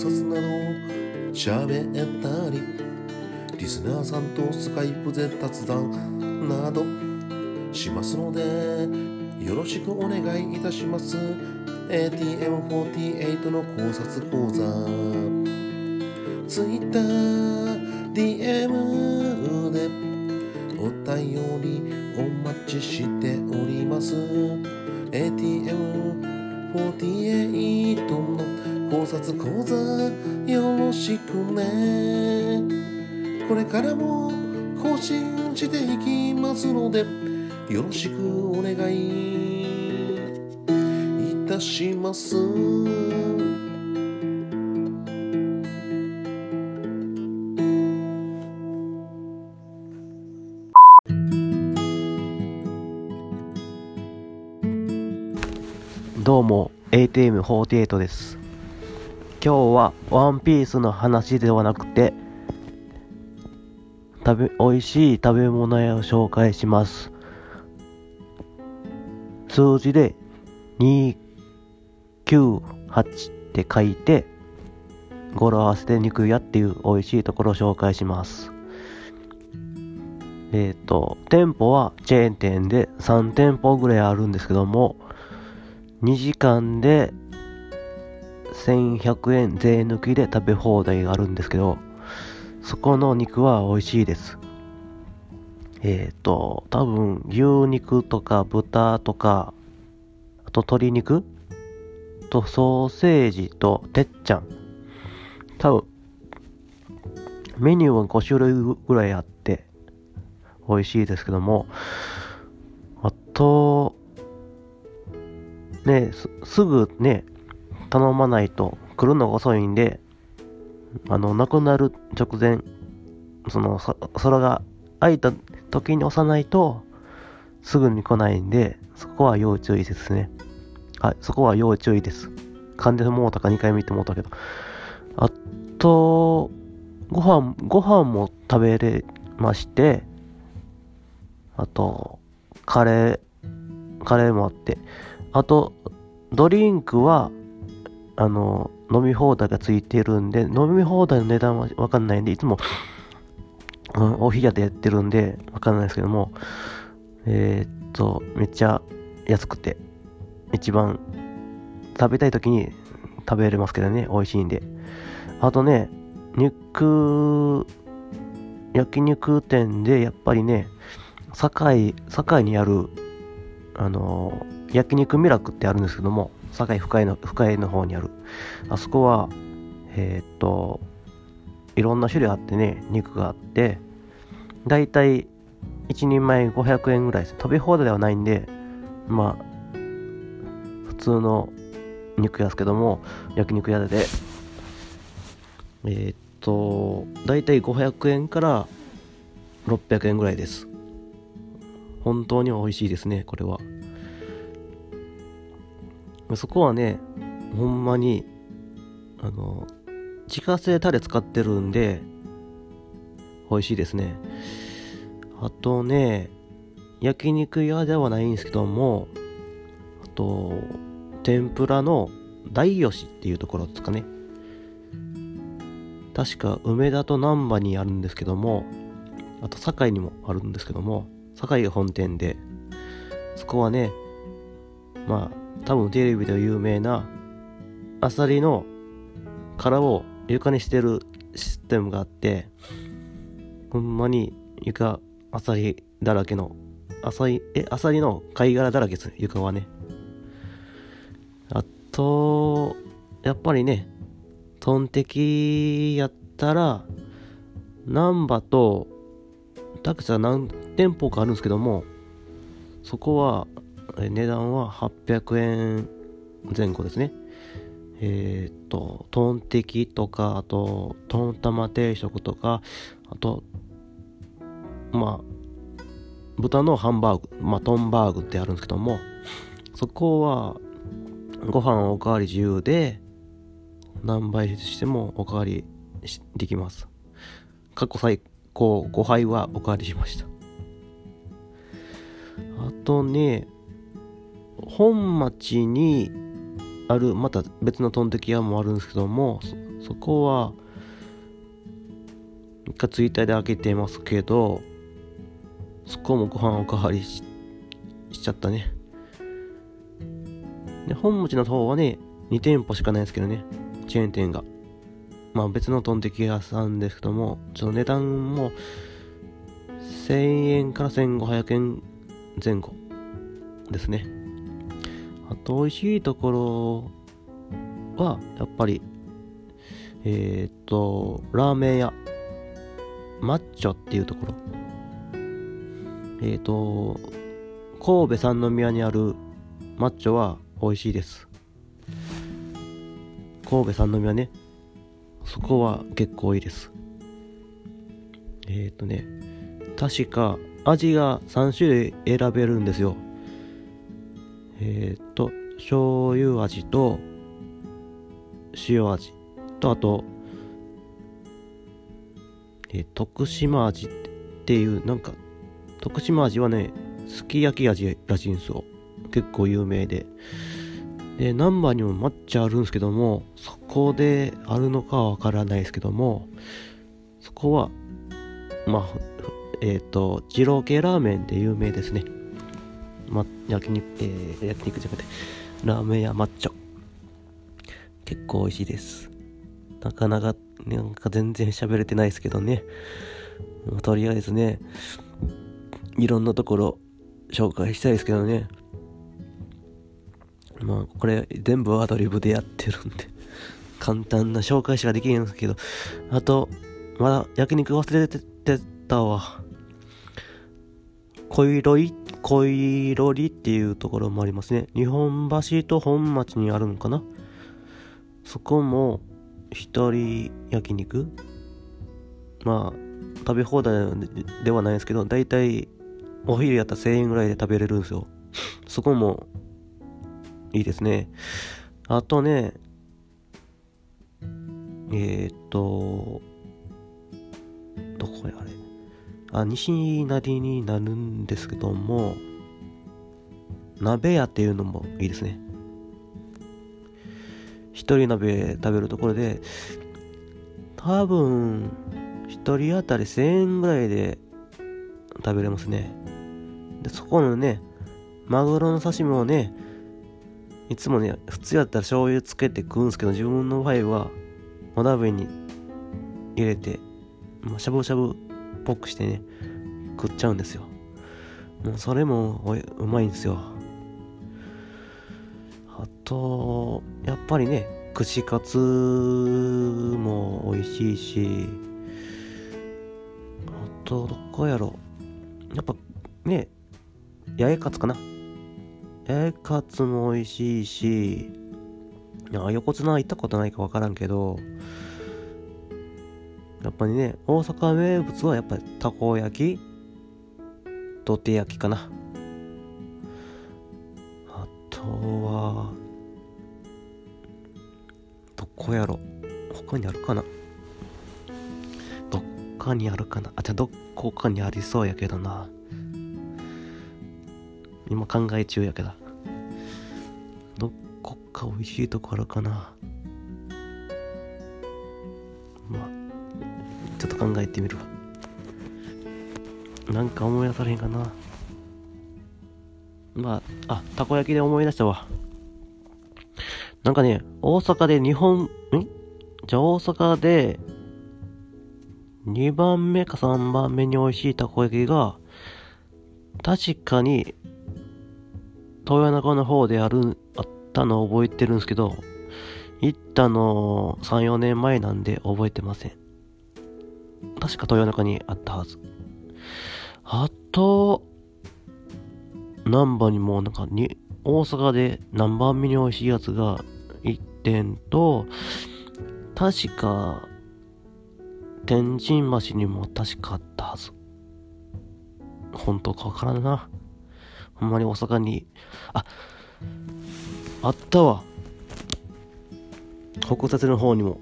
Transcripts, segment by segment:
察など喋ったりリスナーさんとスカイプで雑談などしますのでよろしくお願いいたします。ATM48 の考察講座。TwitterDM でお便りお待ちしております。ATM48 の考察講座よろしくね。これからも更新していきますのでよろしくお願い。いたします。どうも ATM48 です。今日はワンピースの話ではなくて食べ美味しい食べ物屋を紹介します。数字で298って書いて語呂合わせで肉屋っていう美味しいところを紹介します。えっ、と店舗はチェーン店で3店舗ぐらいあるんですけども2時間で1100円税抜きで食べ放題があるんですけどそこの肉は美味しいです。えっ、ー、と多分牛肉とか豚とかあと鶏肉とソーセージとてっちゃん。多分メニューは5種類ぐらいあって美味しいですけどもあとねす、すぐね、頼まないと来るのが遅いんで、あの、亡くなる直前、その、空が空いた時に押さないと、すぐに来ないんで、そこは要注意ですね。はい、そこは要注意です。噛んでもうたか2回見てもうたけど。あと、ご飯、ご飯も食べれまして、あと、カレー、カレーもあって、あと、ドリンクは、あの、飲み放題がついてるんで、飲み放題の値段はわかんないんで、いつも、うん、おひやでやってるんで、わかんないですけども、えー、っと、めっちゃ安くて、一番食べたい時に食べれますけどね、美味しいんで。あとね、肉、焼肉店でやっぱりね、堺、堺にある、あの焼肉ミラクってあるんですけども、堺深井の、深井の方にある。あそこは、えー、っと、いろんな種類あってね、肉があって、だいたい1人前500円ぐらいです。食べ放題ではないんで、まあ、普通の肉屋ですけども、焼肉屋で、えー、っと、だいたい500円から600円ぐらいです。本当に美味しいですね、これは。そこはね、ほんまに、あの、自家製タレ使ってるんで、美味しいですね。あとね、焼肉屋ではないんですけども、あと、天ぷらの大吉っていうところですかね。確か梅田と難波にあるんですけども、あと堺にもあるんですけども、堺が本店で、そこはね、まあ、多分テレビで有名なアサリの殻を床にしてるシステムがあってほんまに床アサリだらけのアサリえアサリの貝殻だらけです床はね。あとやっぱりねトンテキやったら難波とタクシーは何店舗かあるんですけどもそこは値段は800円前後ですね。えっ、と、トンテキとか、あと、トン玉定食とか、あと、まあ、豚のハンバーグ、まあ、トンバーグってあるんですけども、そこは、ご飯おかわり自由で、何杯してもおかわりできます。過去最高5杯はおかわりしました。あとね、本町にあるまた別のトンテキ屋もあるんですけどもそこは、一回ツイッターで開けてますけど、そこもご飯おかわりしちゃったね。で、本町の方はね、2店舗しかないですけどね、チェーン店が。まあ別のトンテキ屋さんですけども、ちょっと値段も1000円から1500円前後ですね。あと美味しいところは、やっぱり、えー、っと、ラーメン屋、マッチョっていうところ。えー、っと、神戸三宮にあるマッチョは美味しいです。神戸三宮ね。そこは結構いいです。えっ、とね、確か味が3種類選べるんですよ。えっ、と、醤油味と塩味とあと、えー、徳島味っていうなんか徳島味はねすき焼き味らしいんですよ。結構有名で。でナンバーにも抹茶あるんですけどもそこであるのかはわからないですけどもそこはまあえっ、ー、と二郎系ラーメンで有名ですね。ま焼肉えー、焼肉じゃなくてラーメン屋抹茶。結構美味しいです。なかなかなんか全然喋れてないですけどね。とりあえずねいろんなところ紹介したいですけどね。まあ、これ全部アドリブでやってるんで簡単な紹介しかできへんすけど、あと、まだ焼肉忘れてたわ。恋ロイ、恋ロリっていうところもありますね。日本橋と本町にあるのかな？そこも、一人焼肉？まあ、食べ放題ではないですけど、だいたいお昼やったら1000円ぐらいで食べれるんですよ。そこもいいですね。あとね、えー、っと、どこやあれ？あ、西成になるんですけども、鍋屋っていうのもいいですね。一人鍋食べるところで、多分、一人当たり1000円ぐらいで食べれますね。で、そこのね、マグロの刺身もね、いつもね、普通やったら醤油つけて食うんですけど、自分の場合は、お鍋に入れて、まあ、しゃぶしゃぶぽくしてね、食っちゃうんですよ。もうそれもうまいんですよ。あと、やっぱりね、串カツも美味しいし、あと、どこやろ。やっぱね、八重カツかな。八重カツも美味しいし、あ横綱行ったことないか分からんけど、やっぱりね、大阪名物はやっぱりたこ焼き土手焼きかな。あとは、どこやろ他にあるかなどっかにあるかなあ、じゃあどこかにありそうやけどな。今考え中やけど。どこか美味しいとこあるかな。考えてみるわ。なんか思い出されへんかな。まあ、あ、たこ焼きで思い出したわ。なんかね、大阪で日本、ん？じゃあ大阪で、2番目か3番目に美味しいたこ焼きが、確かに豊中の方である、あったのを覚えてるんですけど、行ったの3、4年前なんで覚えてません。確か豊中にあったはず。あと、難波にもなんかに、大阪で何番目に美味しいやつが1点と、確か、天神橋にも確かあったはず。本当かわからんな。ほんまに大阪に、あ、あったわ。北薩の方にも。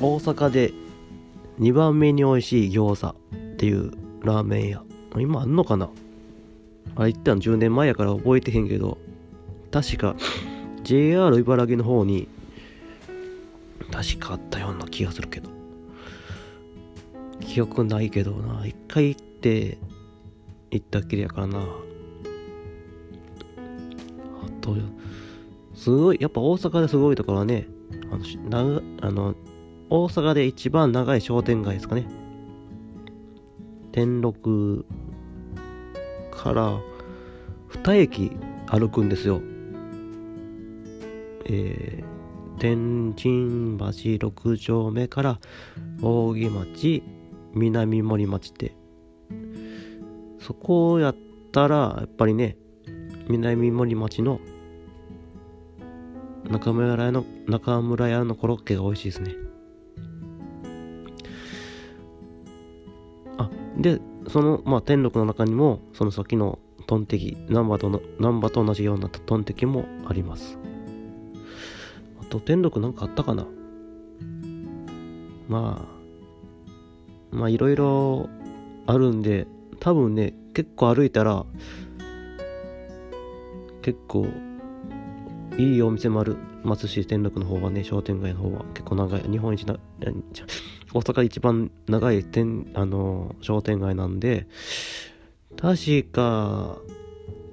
大阪で2番目に美味しい餃子っていうラーメン屋。今あんのかな？あれ行ったの10年前やから覚えてへんけど、確か JR 茨城の方に確かあったような気がするけど。記憶ないけどな。一回行って行ったっきりやからな。あとすごいやっぱ大阪ですごいところはねあのし長あの大阪で一番長い商店街ですかね。天禄から2駅歩くんですよ。えー、天神橋6丁目から扇町南森町って。そこをやったらやっぱりね南森町の中村屋の中村屋のコロッケが美味しいですね。でそのまあ天禄の中にもその先のトンテキ難波との難波と同じようなトンテキもあります。あと天禄なんかあったかな？まあまあいろいろあるんで多分ね結構歩いたら結構いいお店もあるますし天禄の方はね商店街の方は結構長い日本一な大阪一番長い店あの商店街なんで確か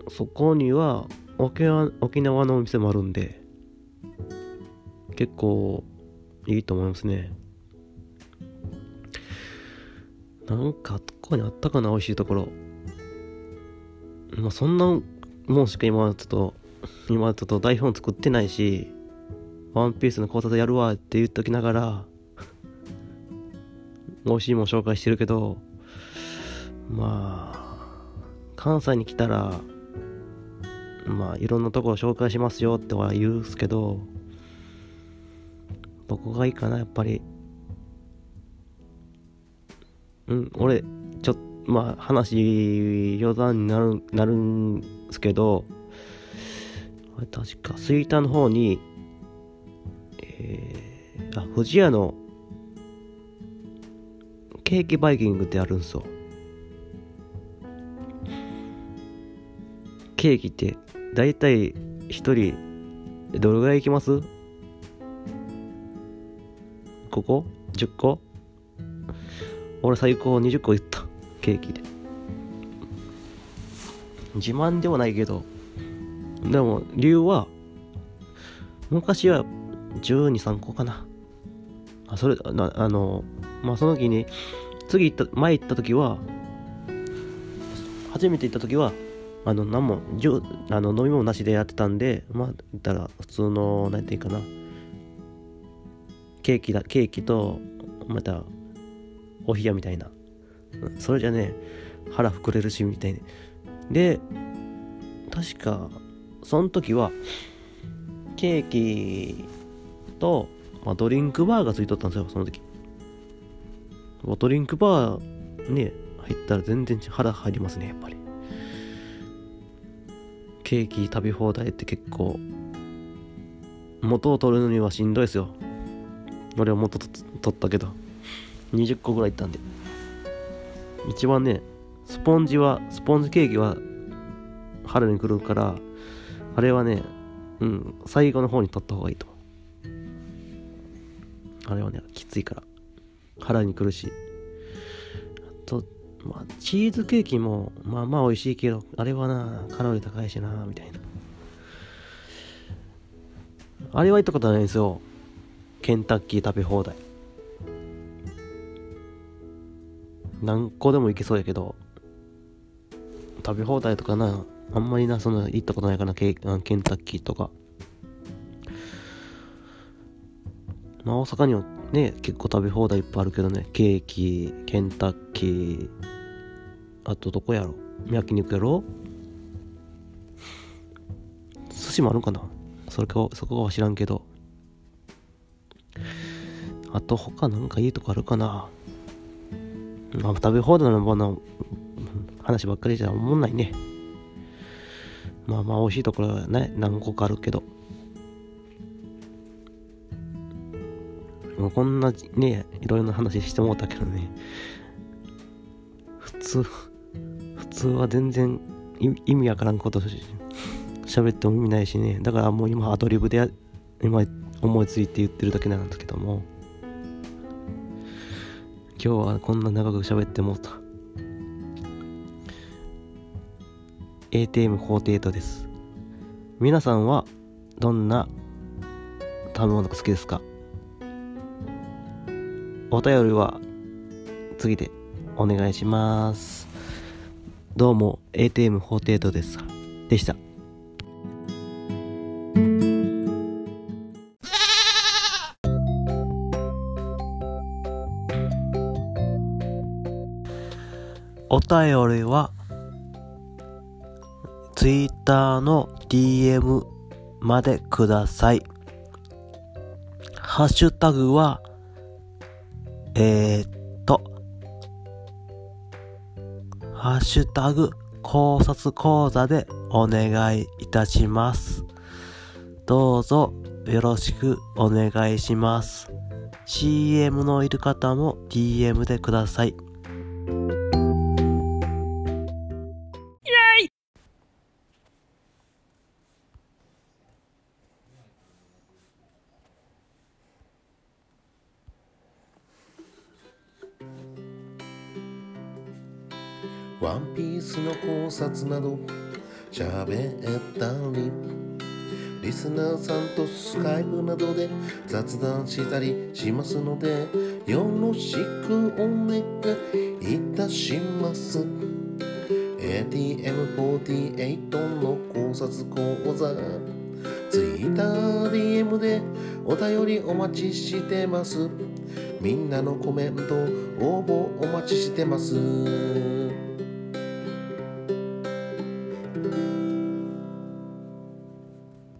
そこには沖縄沖縄のお店もあるんで結構いいと思いますね。なんかあっこにあったかな美味しいところ。まあそんなもんしか今ちょっと今ちょっと台本作ってないしワンピースの考察やるわって言っときながら美味しいもん紹介してるけどまあ関西に来たらまあいろんなところ紹介しますよっては言うんすけどどこがいいかなやっぱり。うん俺ちょっとまあ話余談になるなるんすけどあ確か吹田の方にえー、あ富士屋のケーキバイキングってあるんすよ。ケーキって大体一人どれぐらい行きます？ここ ?10 個？俺最高20個言った。ケーキで。自慢ではないけど。でも理由は昔は123個かな。あそれなあのまあその時に次行った前行った時は初めて行った時はあの何もじゅあの飲み物なしでやってたんでまあ言ったら普通の何て言うかなケーキだケーキとまたお冷やみたいな。それじゃね腹膨れるしみたいにで確かその時はケーキと、まあ、ドリンクバーがついとったんですよその時。ドリンクバーね入ったら全然腹入りますねやっぱり。ケーキ食べ放題って結構元を取るのにはしんどいですよ。俺は元取ったけど。20個ぐらいいったんで。一番ねスポンジはスポンジケーキは春に来るからあれはねうん最後の方に取った方がいいと。あれはねきついから。腹に来るしあとまあチーズケーキもまあまあ美味しいけどあれはなカロリー高いしなみたいな。あれは行ったことないんですよ。ケンタッキー食べ放題。何個でも行けそうやけど食べ放題とかなあんまりなその行ったことないかなケケンタッキーとか。まあ大阪にはね結構食べ放題いっぱいあるけどね。ケーキケンタッキーあとどこやろ？焼肉やろ？寿司もあるかな？それかそこは知らんけど。あと他なんかいいとこあるかな？まあ食べ放題のもの話ばっかりじゃ思んないね。まあまあ美味しいところはね何個かあるけど。こんなねいろいろな話してもうたけどね。普通普通は全然意味わからんことし喋っても意味ないしね。だからもう今アドリブで今思いついて言ってるだけなんですけども。今日はこんな長く喋ってもうた。ATM 法テートです。皆さんはどんな食べ物が好きですか？お便りは次でお願いします。どうも ATM 法テートです。でした。お便りは Twitter の DM までください。ハッシュタグは、えー、っと、ハッシュタグ考察講座でお願いいたします。どうぞよろしくお願いします。CM のいる方も DM でください。考察など喋ったりリスナーさんとスカイプなどで雑談したりしますのでよろしくお願いいたします。ATM48 の考察講座 TwitterDM でお便りお待ちしてます。みんなのコメント応募お待ちしてます。